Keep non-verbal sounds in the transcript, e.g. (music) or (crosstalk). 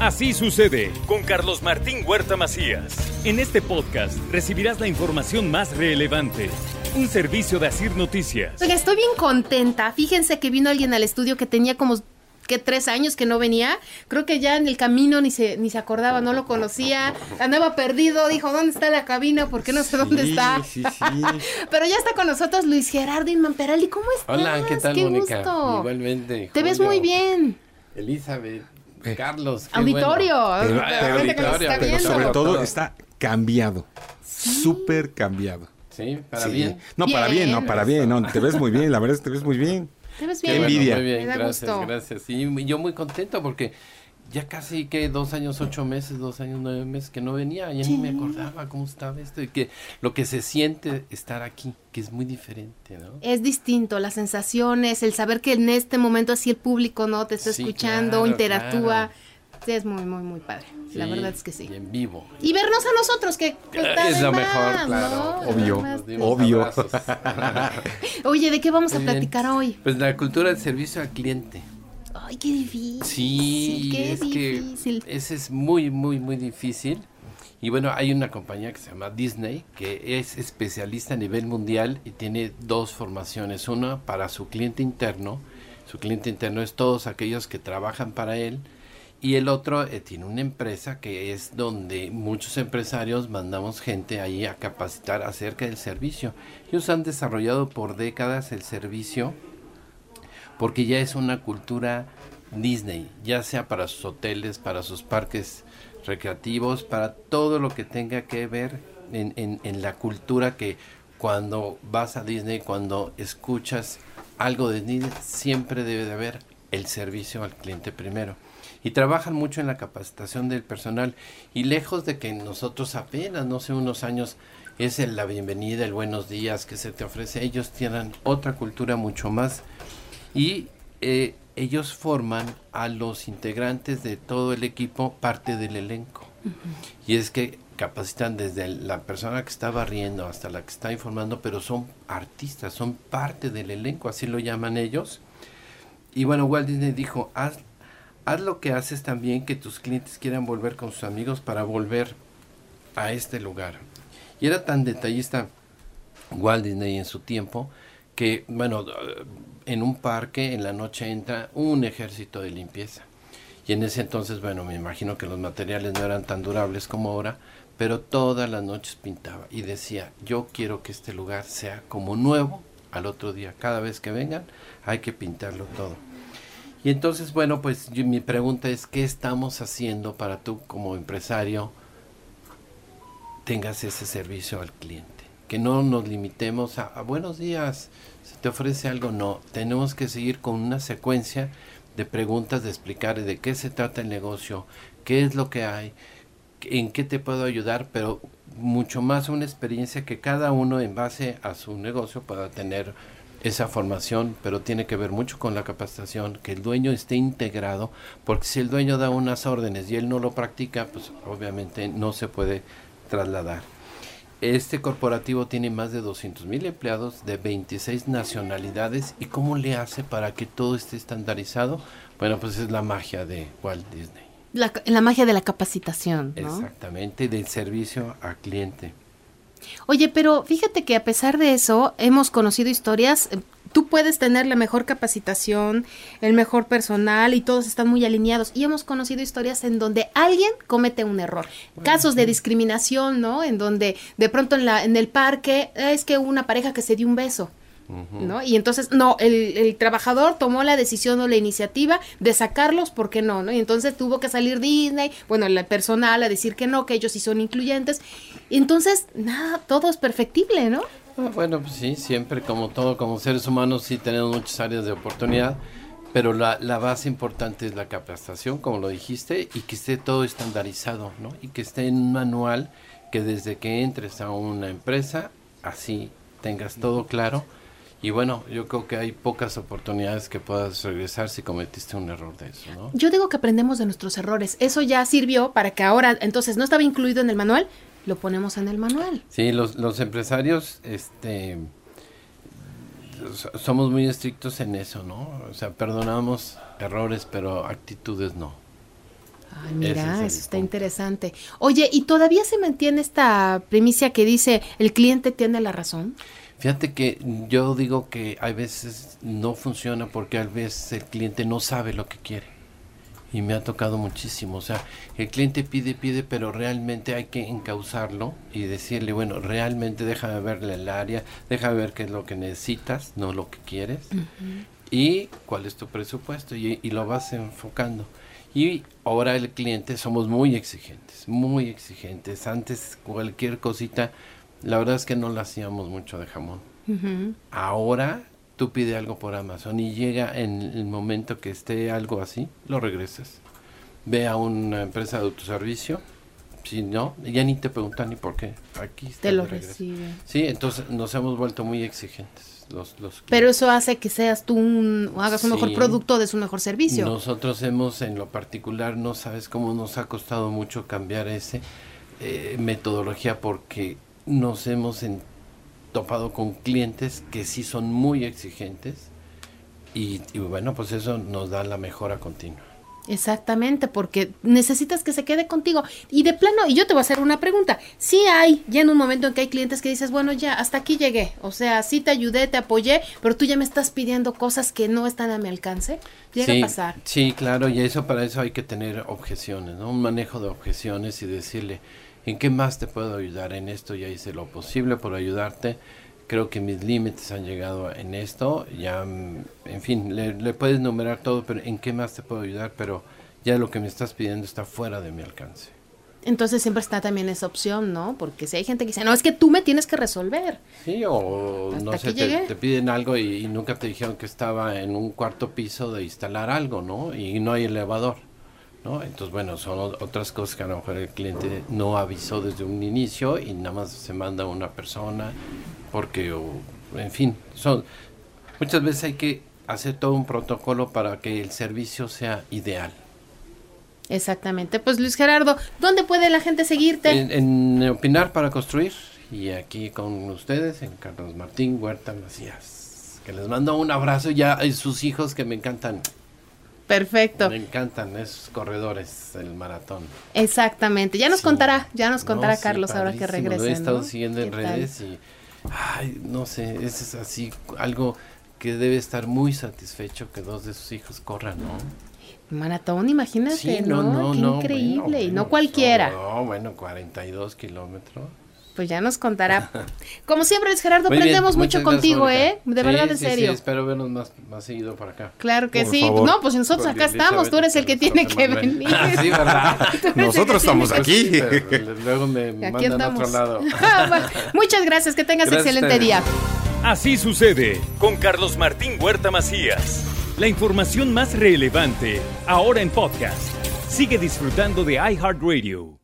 Así sucede con Carlos Martín Huerta Macías. En este podcast recibirás la información más relevante. Un servicio de Asir Noticias. Oiga, estoy bien contenta. Fíjense que vino alguien al estudio que tenía como que tres años que no venía. Creo que ya en el camino ni se, ni se acordaba, no lo conocía. Andaba perdido, dijo, ¿dónde está la cabina? ¿Por qué no sé dónde está? Sí, sí. (laughs) Pero ya está con nosotros Luis Gerardo Inmamperali. ¿Cómo estás? Hola, ¿qué tal, Mónica? gusto. Igualmente. Te ves muy bien. Elizabeth, Carlos. qué Auditorio. bueno. Pero- auditorio, pero. Sobre todo está cambiado. Súper cambiado. Sí, para Sí. bien. No, para bien, no, para bien. No, te ves muy bien, la verdad es que te ves muy bien. Te ves Qué bien. envidia. Muy bien, Me da gracias, gusto. gracias. Sí, yo muy contento porque ya casi que dos años, ocho meses, dos años, nueve meses que no venía. Ya ni me acordaba cómo estaba esto y que lo que se siente estar aquí, que es muy diferente, ¿no? Es distinto, las sensaciones, el saber que en este momento así el público no te está Sí, escuchando, claro, interactúa. claro. Sí, es muy, muy, muy padre. La Sí, verdad es que sí. Y en vivo. Y vernos a nosotros, que pues, está Es lo más, mejor, claro. ¿no? Obvio. Obvio. (laughs) (laughs) Oye, ¿de qué vamos a platicar hoy? Pues la cultura del servicio al cliente. Ay, qué difícil. Sí, qué es difícil. que ese es muy, muy, muy difícil. Y bueno, hay una compañía que se llama Disney, que es especialista a nivel mundial y tiene dos formaciones. Una para su cliente interno. Su cliente interno es todos aquellos que trabajan para él. Y el otro eh, tiene una empresa que es donde muchos empresarios mandamos gente ahí a capacitar acerca del servicio. Ellos han desarrollado por décadas el servicio porque ya es una cultura Disney, ya sea para sus hoteles, para sus parques recreativos, para todo lo que tenga que ver en, en- la cultura que cuando vas a Disney, cuando escuchas algo de Disney, siempre debe de haber el servicio al cliente primero. Y trabajan mucho en la capacitación del personal. Y lejos de que nosotros apenas, no sé, unos años, es la bienvenida, el buenos días que se te ofrece, ellos tienen otra cultura mucho más y eh, ellos forman a los integrantes de todo el equipo parte del elenco. Y es que capacitan desde la persona que está barriendo hasta la que está informando, pero son artistas, son parte del elenco, así lo llaman ellos. Y bueno, Walt Disney dijo, haz, haz lo que haces también que tus clientes quieran volver con sus amigos para volver a este lugar. Y era tan detallista Walt Disney en su tiempo que, bueno, en un parque en la noche entra un ejército de limpieza. Y en ese entonces, bueno, me imagino que los materiales no eran tan durables como ahora, pero todas las noches pintaba y decía, yo quiero que este lugar sea como nuevo al otro día. Cada vez que vengan hay que pintarlo todo. Y entonces, bueno, pues mi pregunta es, ¿qué estamos haciendo para tú como empresario tengas ese servicio al cliente? Que no nos limitemos a, buenos días, se te ofrece algo, no. Tenemos que seguir con una secuencia de preguntas, de explicar de qué se trata el negocio, qué es lo que hay, en qué te puedo ayudar, pero mucho más una experiencia que cada uno en base a su negocio pueda tener esa formación, pero tiene que ver mucho con la capacitación, que el dueño esté integrado, porque si el dueño da unas órdenes y él no lo practica, pues obviamente no se puede trasladar. Este corporativo tiene más de 200 mil empleados de 26 nacionalidades. ¿Y cómo le hace para que todo esté estandarizado? Bueno, pues es la magia de Walt Disney. La, la magia de la capacitación, ¿no? Exactamente, del servicio al cliente. Oye, pero fíjate que a pesar de eso, hemos conocido historias. Tú puedes tener la mejor capacitación, el mejor personal y todos están muy alineados. Y hemos conocido historias en donde alguien comete un error. Casos de discriminación, ¿no? En donde de pronto en, la, en el parque eh, es que hubo una pareja que se dio un beso. ¿No? Y entonces, no, el, el trabajador tomó la decisión o la iniciativa de sacarlos porque no, ¿no? Y entonces tuvo que salir Disney, bueno, el personal a decir que no, que ellos sí son incluyentes. Y entonces, nada, todo es perfectible, ¿no? Ah, Bueno, pues sí, siempre como todo, como seres humanos sí tenemos muchas áreas de oportunidad, pero la, la base importante es la capacitación, como lo dijiste, y que esté todo estandarizado, ¿no? Y que esté en un manual que desde que entres a una empresa, así tengas todo claro. Y bueno, yo creo que hay pocas oportunidades que puedas regresar si cometiste un error de eso, ¿no? Yo digo que aprendemos de nuestros errores. Eso ya sirvió para que ahora, entonces, no estaba incluido en el manual, lo ponemos en el manual. Sí, los, los empresarios, este, so- somos muy estrictos en eso, ¿no? O sea, perdonamos errores, pero actitudes no. Ay, mira, es eso está punto. interesante. Oye, ¿y todavía se mantiene esta primicia que dice el cliente tiene la razón? Fíjate que yo digo que a veces no funciona porque a veces el cliente no sabe lo que quiere. Y me ha tocado muchísimo. O sea, el cliente pide, pide, pero realmente hay que encauzarlo y decirle, bueno, realmente déjame verle el área, déjame ver qué es lo que necesitas, no lo que quieres. Y cuál es tu presupuesto. Y, y lo vas enfocando. Y ahora el cliente somos muy exigentes, muy exigentes. Antes cualquier cosita, la verdad es que no la hacíamos mucho de jamón. Ahora tú pides algo por Amazon y llega en el momento que esté algo así, lo regresas. Ve a una empresa de autoservicio, si no, ya ni te preguntan ni por qué. Aquí está Te de lo recibe. Sí, entonces nos hemos vuelto muy exigentes. Los, los Pero eso hace que seas tú un, o hagas un mejor producto, des un mejor servicio. Nosotros hemos, en lo particular, no sabes cómo nos ha costado mucho cambiar ese eh, metodología porque nos hemos en- topado con clientes que sí son muy exigentes y, y bueno, pues eso nos da la mejora continua. Exactamente, porque necesitas que se quede contigo. Y de plano, y yo te voy a hacer una pregunta. Sí hay, ya en un momento en que hay clientes que dices, bueno, ya, hasta aquí llegué. O sea, sí te ayudé, te apoyé, pero tú ya me estás pidiendo cosas que no están a mi alcance. Llega sí, a pasar. Sí, claro, y eso para eso hay que tener objeciones, ¿no? Un manejo de objeciones y decirle, ¿en qué más te puedo ayudar? En esto ya hice lo posible por ayudarte. Creo que mis límites han llegado en esto. Ya, mm, en fin, le, le puedes numerar todo, pero ¿en qué más te puedo ayudar? Pero ya lo que me estás pidiendo está fuera de mi alcance. Entonces siempre está también esa opción, ¿no? Porque si hay gente que dice, no, es que tú me tienes que resolver. Sí, o Hasta no sé, te, te piden algo y, y nunca te dijeron que estaba en un cuarto piso de instalar algo, ¿no? Y no hay elevador, ¿no? Entonces, bueno, son otras cosas que a lo mejor el cliente no avisó desde un inicio y nada más se manda una persona porque, o, en fin, son muchas veces hay que hacer todo un protocolo para que el servicio sea ideal. Exactamente. Pues Luis Gerardo, ¿dónde puede la gente seguirte? En, en Opinar para Construir y aquí con ustedes en Carlos Martín Huerta Macías. Que les mando un abrazo ya a sus hijos que me encantan. Perfecto. Me encantan esos corredores del maratón. Exactamente. Ya nos Sí. contará, ya nos No, contará sí, Carlos ahora que regrese. Lo he estado ¿no? siguiendo en ¿Qué tal? redes y, ay, no sé, ese es así algo que debe estar muy satisfecho que dos de sus hijos corran, ¿no? Maratón, imagínate, Sí, ¿no? Qué increíble. bueno, y no bueno, cualquiera. No, bueno, 42 kilómetros. Pues ya nos contará. (laughs) Como siempre, Luis Gerardo, Muy bien, aprendemos mucho contigo. ¿eh? De Sí, verdad, en sí, serio. Sí, espero vernos más, más seguido para acá. Claro que Por sí. favor. No, pues nosotros acá estamos. Tú eres el que Elizabeth tiene que venir. Ah, sí, ¿verdad? (laughs) Nosotros estamos aquí. Pero luego me (laughs) Aquí mandan a otro lado. Ah, Muchas gracias. Que tengas Gracias excelente día. Así sucede con Carlos Martín Huerta Macías. La información más relevante ahora en podcast. Sigue disfrutando de iHeartRadio.